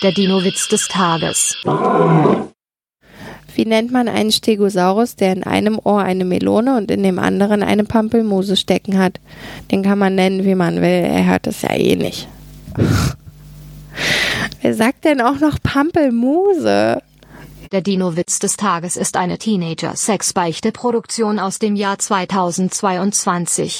Der Dino-Witz des Tages. Wie nennt man einen Stegosaurus, der in einem Ohr eine Melone und in dem anderen eine Pampelmuse stecken hat? Den kann man nennen, wie man will. Er hört es ja eh nicht. Wer sagt denn auch noch Pampelmuse? Der Dino-Witz des Tages ist eine Teenager-Sexbeichte-Produktion aus dem Jahr 2022.